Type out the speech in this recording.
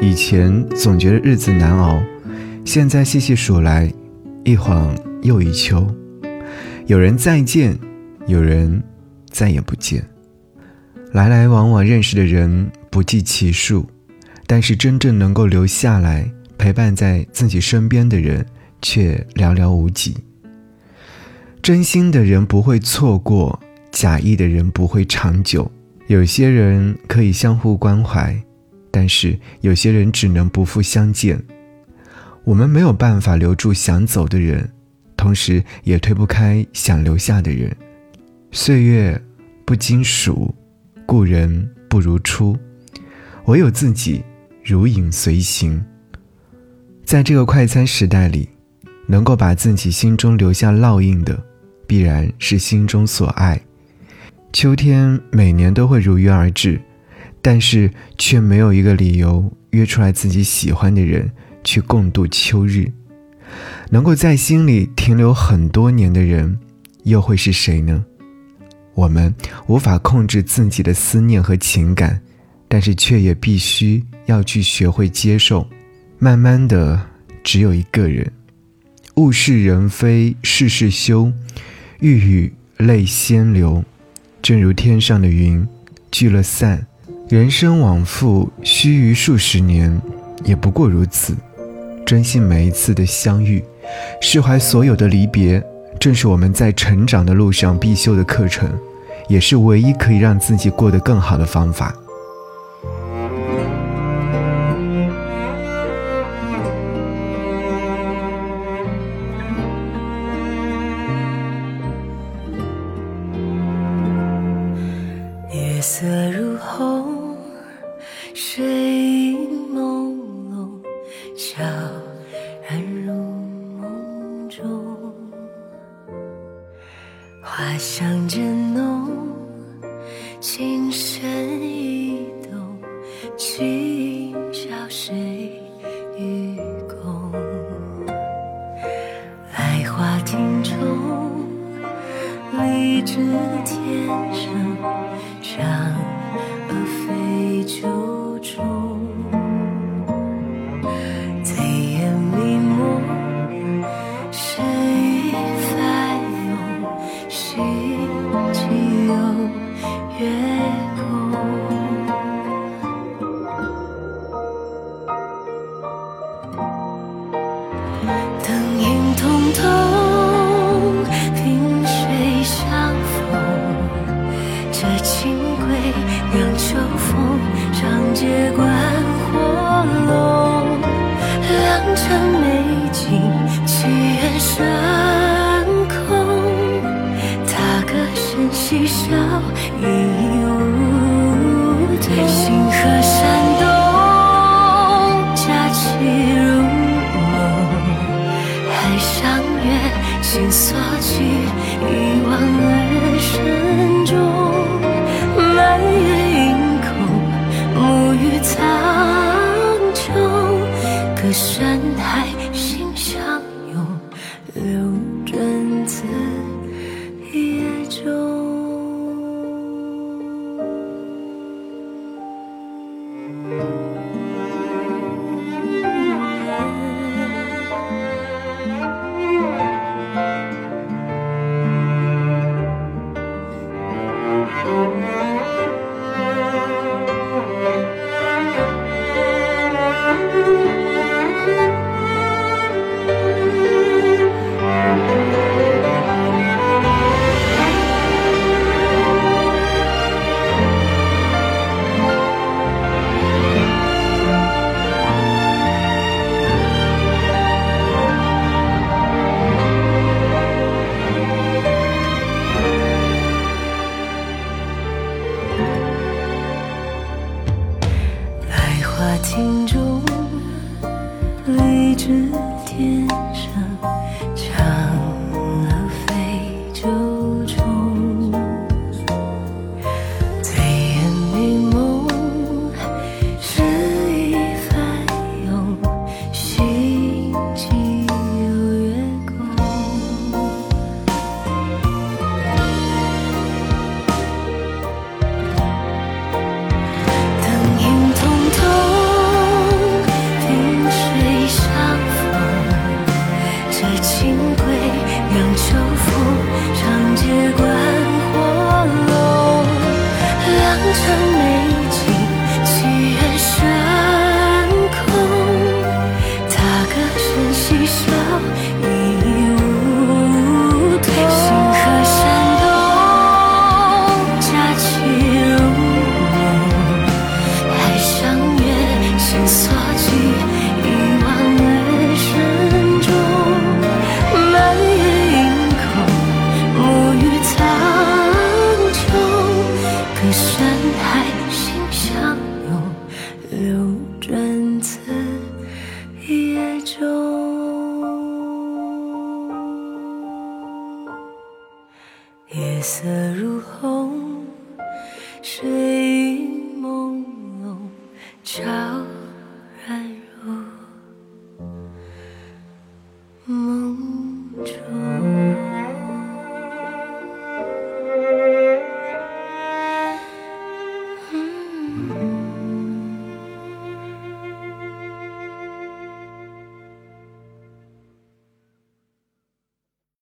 以前总觉得日子难熬，现在细细数来，一晃又一秋。有人再见，有人再也不见。来来往往认识的人不计其数，但是真正能够留下来陪伴在自己身边的人却寥寥无几。真心的人不会错过，假意的人不会长久。有些人可以相互关怀，但是有些人只能不复相见。我们没有办法留住想走的人，同时也推不开想留下的人。岁月不经数，故人不如初，唯有自己如影随形。在这个快餐时代里，能够把自己心中留下烙印的。必然是心中所爱。秋天每年都会如约而至，但是却没有一个理由约出来自己喜欢的人去共度秋日。能够在心里停留很多年的人，又会是谁呢？我们无法控制自己的思念和情感，但是却也必须要去学会接受。慢慢的，只有一个人。物是人非事事休。欲语泪先流，正如天上的云，聚了散。人生往复，须臾数十年，也不过如此。珍惜每一次的相遇，释怀所有的离别，正是我们在成长的路上必修的课程，也是唯一可以让自己过得更好的方法。水朦胧，悄然入梦中。花香正浓，情深意动，今宵谁与共？来花亭中，荔枝天上。长而飞酒长街观火龙，良辰美景祈愿升空。他歌声嬉笑一无踪，星河闪动，佳期如梦。海上月，心锁起，穹，隔山海，心中，荔枝天。一场悄